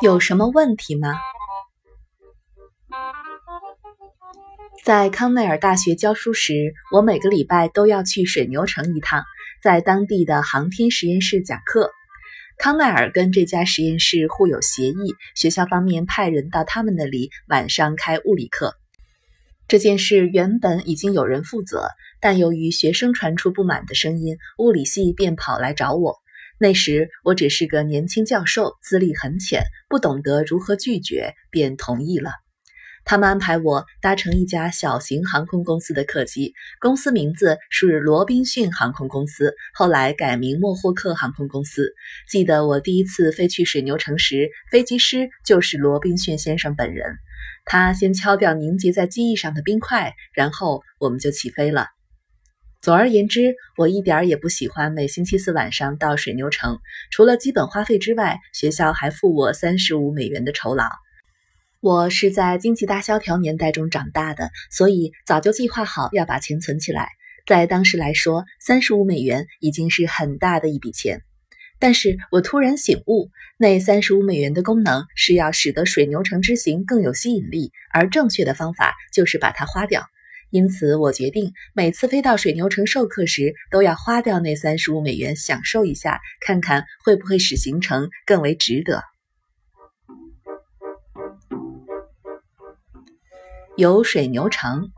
有什么问题吗？在康奈尔大学教书时，我每个礼拜都要去水牛城一趟，在当地的航天实验室讲课。康奈尔跟这家实验室互有协议，学校方面派人到他们那里晚上开物理课。这件事原本已经有人负责，但由于学生传出不满的声音，物理系便跑来找我。那时我只是个年轻教授，资历很浅，不懂得如何拒绝，便同意了。他们安排我搭乘一家小型航空公司的客机，公司名字是罗宾逊航空公司，后来改名莫霍克航空公司。记得我第一次飞去水牛城时，飞机师就是罗宾逊先生本人。他先敲掉凝结在机翼上的冰块，然后我们就起飞了。总而言之，我一点也不喜欢每星期四晚上到水牛城，除了基本花费之外，学校还付我三十五美元的酬劳。我是在经济大萧条年代中长大的，所以早就计划好要把钱存起来。在当时来说，三十五美元已经是很大的一笔钱。但是我突然醒悟，那三十五美元的功能是要使得水牛城之行更有吸引力，而正确的方法就是把它花掉。因此，我决定每次飞到水牛城授课时，都要花掉那三十五美元，享受一下，看看会不会使行程更为值得。游水牛城，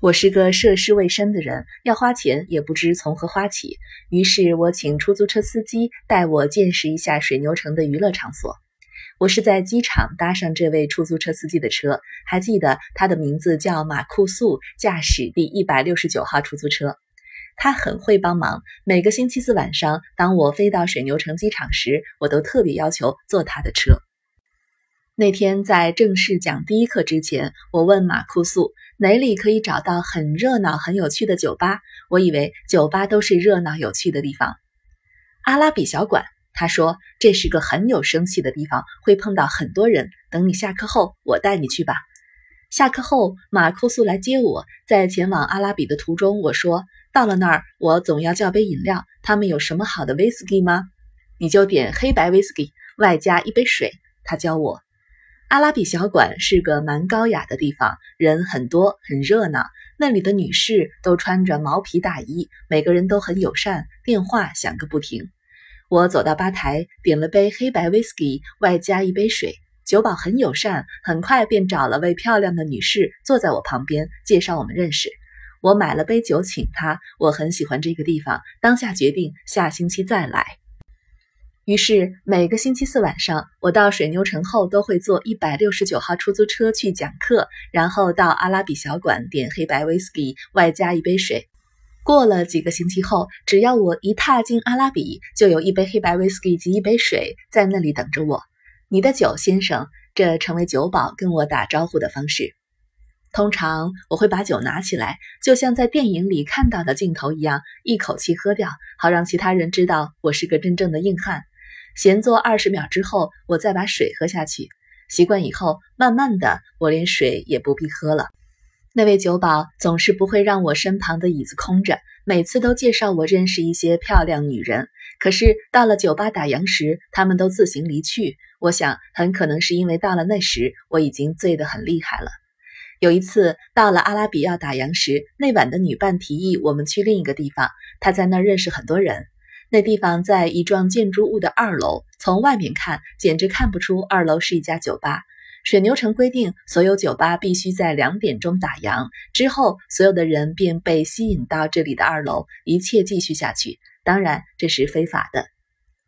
我是个涉世未深的人，要花钱也不知从何花起。于是我请出租车司机带我见识一下水牛城的娱乐场所。我是在机场搭上这位出租车司机的车，还记得他的名字叫马库素，驾驶第一百六十九号出租车。他很会帮忙。每个星期四晚上，当我飞到水牛城机场时，我都特别要求坐他的车。那天在正式讲第一课之前，我问马库素哪里可以找到很热闹、很有趣的酒吧。我以为酒吧都是热闹有趣的地方。阿拉比小馆，他说这是个很有生气的地方，会碰到很多人。等你下课后，我带你去吧。下课后，马库苏来接我，在前往阿拉比的途中，我说到了那儿，我总要叫杯饮料。他们有什么好的威士忌吗？你就点黑白威士忌，外加一杯水。他教我。阿拉比小馆是个蛮高雅的地方，人很多，很热闹。那里的女士都穿着毛皮大衣，每个人都很友善，电话响个不停。我走到吧台，点了杯黑白威士忌，外加一杯水。酒保很友善，很快便找了位漂亮的女士坐在我旁边，介绍我们认识。我买了杯酒请她，我很喜欢这个地方，当下决定下星期再来。于是每个星期四晚上，我到水牛城后都会坐一百六十九号出租车去讲课，然后到阿拉比小馆点黑白威士忌，外加一杯水。过了几个星期后，只要我一踏进阿拉比，就有一杯黑白威士忌及一杯水在那里等着我。你的酒，先生，这成为酒保跟我打招呼的方式。通常我会把酒拿起来，就像在电影里看到的镜头一样，一口气喝掉，好让其他人知道我是个真正的硬汉。闲坐二十秒之后，我再把水喝下去。习惯以后，慢慢的，我连水也不必喝了。那位酒保总是不会让我身旁的椅子空着，每次都介绍我认识一些漂亮女人。可是到了酒吧打烊时，他们都自行离去。我想，很可能是因为到了那时，我已经醉得很厉害了。有一次到了阿拉比要打烊时，那晚的女伴提议我们去另一个地方，她在那儿认识很多人。那地方在一幢建筑物的二楼，从外面看简直看不出二楼是一家酒吧。水牛城规定，所有酒吧必须在两点钟打烊之后，所有的人便被吸引到这里的二楼，一切继续下去。当然，这是非法的。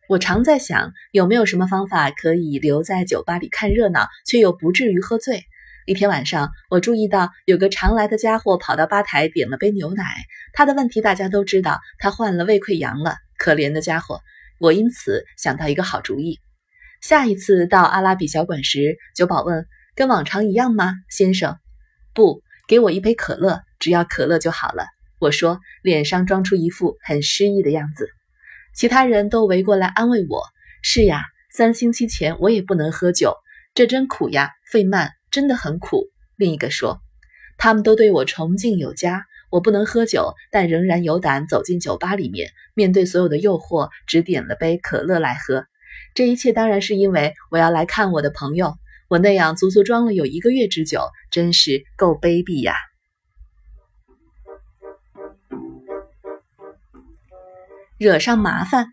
我常在想，有没有什么方法可以留在酒吧里看热闹，却又不至于喝醉。一天晚上，我注意到有个常来的家伙跑到吧台点了杯牛奶。他的问题大家都知道，他患了胃溃疡了。可怜的家伙，我因此想到一个好主意。下一次到阿拉比小馆时，酒保问：“跟往常一样吗，先生？”“不，给我一杯可乐，只要可乐就好了。”我说，脸上装出一副很失意的样子。其他人都围过来安慰我：“是呀，三星期前我也不能喝酒，这真苦呀，费曼真的很苦。”另一个说：“他们都对我崇敬有加。”我不能喝酒，但仍然有胆走进酒吧里面，面对所有的诱惑，只点了杯可乐来喝。这一切当然是因为我要来看我的朋友。我那样足足装了有一个月之久，真是够卑鄙呀！惹上麻烦。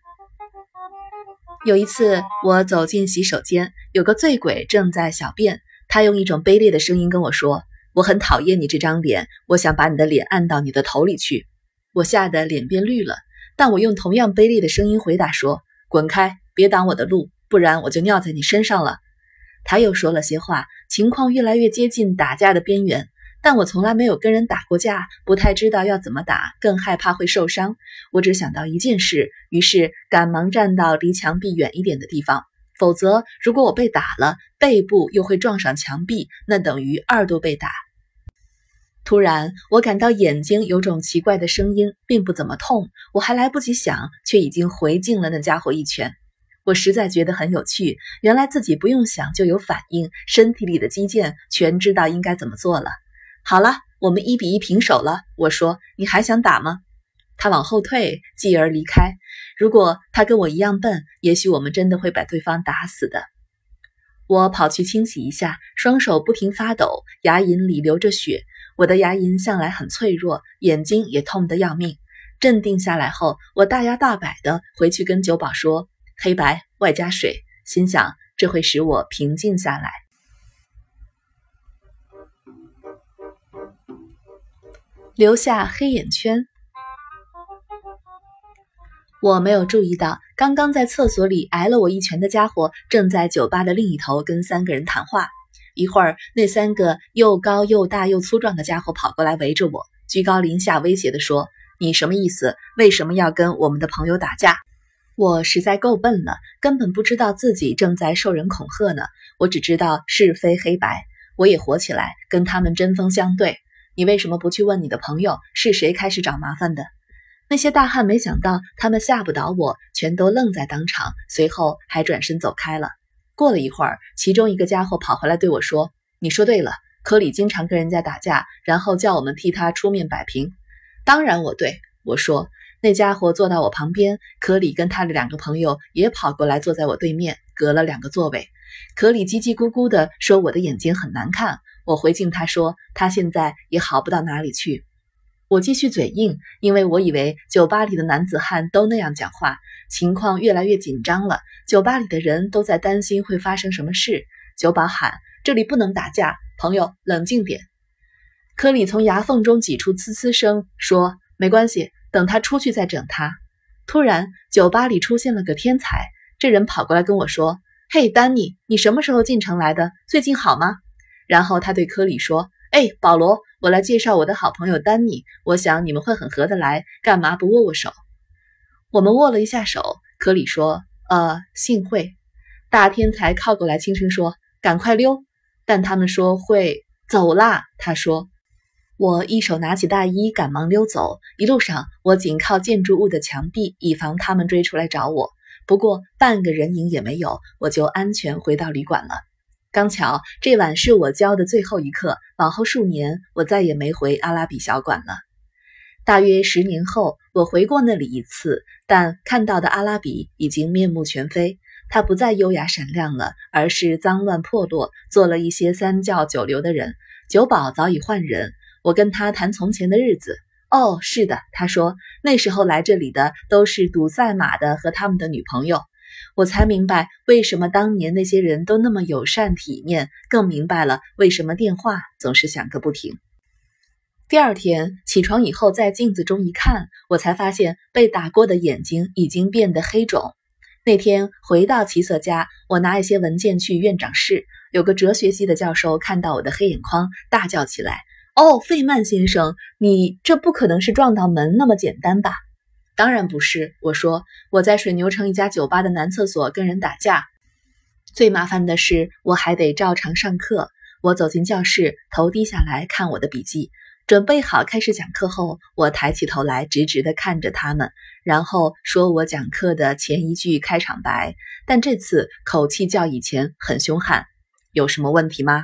有一次，我走进洗手间，有个醉鬼正在小便。他用一种卑劣的声音跟我说：“我很讨厌你这张脸，我想把你的脸按到你的头里去。”我吓得脸变绿了，但我用同样卑劣的声音回答说：“滚开，别挡我的路，不然我就尿在你身上了。”他又说了些话，情况越来越接近打架的边缘。但我从来没有跟人打过架，不太知道要怎么打，更害怕会受伤。我只想到一件事，于是赶忙站到离墙壁远一点的地方。否则，如果我被打了，背部又会撞上墙壁，那等于二度被打。突然，我感到眼睛有种奇怪的声音，并不怎么痛。我还来不及想，却已经回敬了那家伙一拳。我实在觉得很有趣，原来自己不用想就有反应，身体里的肌腱全知道应该怎么做了。好了，我们一比一平手了。我说：“你还想打吗？”他往后退，继而离开。如果他跟我一样笨，也许我们真的会把对方打死的。我跑去清洗一下，双手不停发抖，牙龈里流着血。我的牙龈向来很脆弱，眼睛也痛得要命。镇定下来后，我大摇大摆地回去跟酒保说。黑白外加水，心想这会使我平静下来。留下黑眼圈，我没有注意到，刚刚在厕所里挨了我一拳的家伙，正在酒吧的另一头跟三个人谈话。一会儿，那三个又高又大又粗壮的家伙跑过来围着我，居高临下威胁地说：“你什么意思？为什么要跟我们的朋友打架？”我实在够笨了，根本不知道自己正在受人恐吓呢。我只知道是非黑白，我也火起来，跟他们针锋相对。你为什么不去问你的朋友是谁开始找麻烦的？那些大汉没想到他们吓不倒我，全都愣在当场，随后还转身走开了。过了一会儿，其中一个家伙跑回来对我说：“你说对了，科里经常跟人家打架，然后叫我们替他出面摆平。”当然我对，我说。那家伙坐到我旁边，科里跟他的两个朋友也跑过来坐在我对面，隔了两个座位。科里叽叽咕咕地说我的眼睛很难看，我回敬他说他现在也好不到哪里去。我继续嘴硬，因为我以为酒吧里的男子汉都那样讲话。情况越来越紧张了，酒吧里的人都在担心会发生什么事。酒保喊：“这里不能打架，朋友冷静点。”科里从牙缝中挤出呲呲声，说：“没关系。”等他出去再整他。突然，酒吧里出现了个天才，这人跑过来跟我说：“嘿，丹尼，你什么时候进城来的？最近好吗？”然后他对科里说：“哎，保罗，我来介绍我的好朋友丹尼，我想你们会很合得来，干嘛不握握手？”我们握了一下手。科里说：“呃，幸会。”大天才靠过来轻声说：“赶快溜！”但他们说会走啦。他说。我一手拿起大衣，赶忙溜走。一路上，我紧靠建筑物的墙壁，以防他们追出来找我。不过半个人影也没有，我就安全回到旅馆了。刚巧这晚是我教的最后一课，往后数年我再也没回阿拉比小馆了。大约十年后，我回过那里一次，但看到的阿拉比已经面目全非。它不再优雅闪亮了，而是脏乱破落，做了一些三教九流的人。酒保早已换人。我跟他谈从前的日子。哦，是的，他说那时候来这里的都是赌赛马的和他们的女朋友。我才明白为什么当年那些人都那么友善体面，更明白了为什么电话总是响个不停。第二天起床以后，在镜子中一看，我才发现被打过的眼睛已经变得黑肿。那天回到齐瑟家，我拿一些文件去院长室，有个哲学系的教授看到我的黑眼眶，大叫起来。哦，费曼先生，你这不可能是撞到门那么简单吧？当然不是。我说我在水牛城一家酒吧的男厕所跟人打架。最麻烦的是，我还得照常上课。我走进教室，头低下来看我的笔记。准备好开始讲课后，我抬起头来，直直地看着他们，然后说我讲课的前一句开场白。但这次口气较以前很凶悍。有什么问题吗？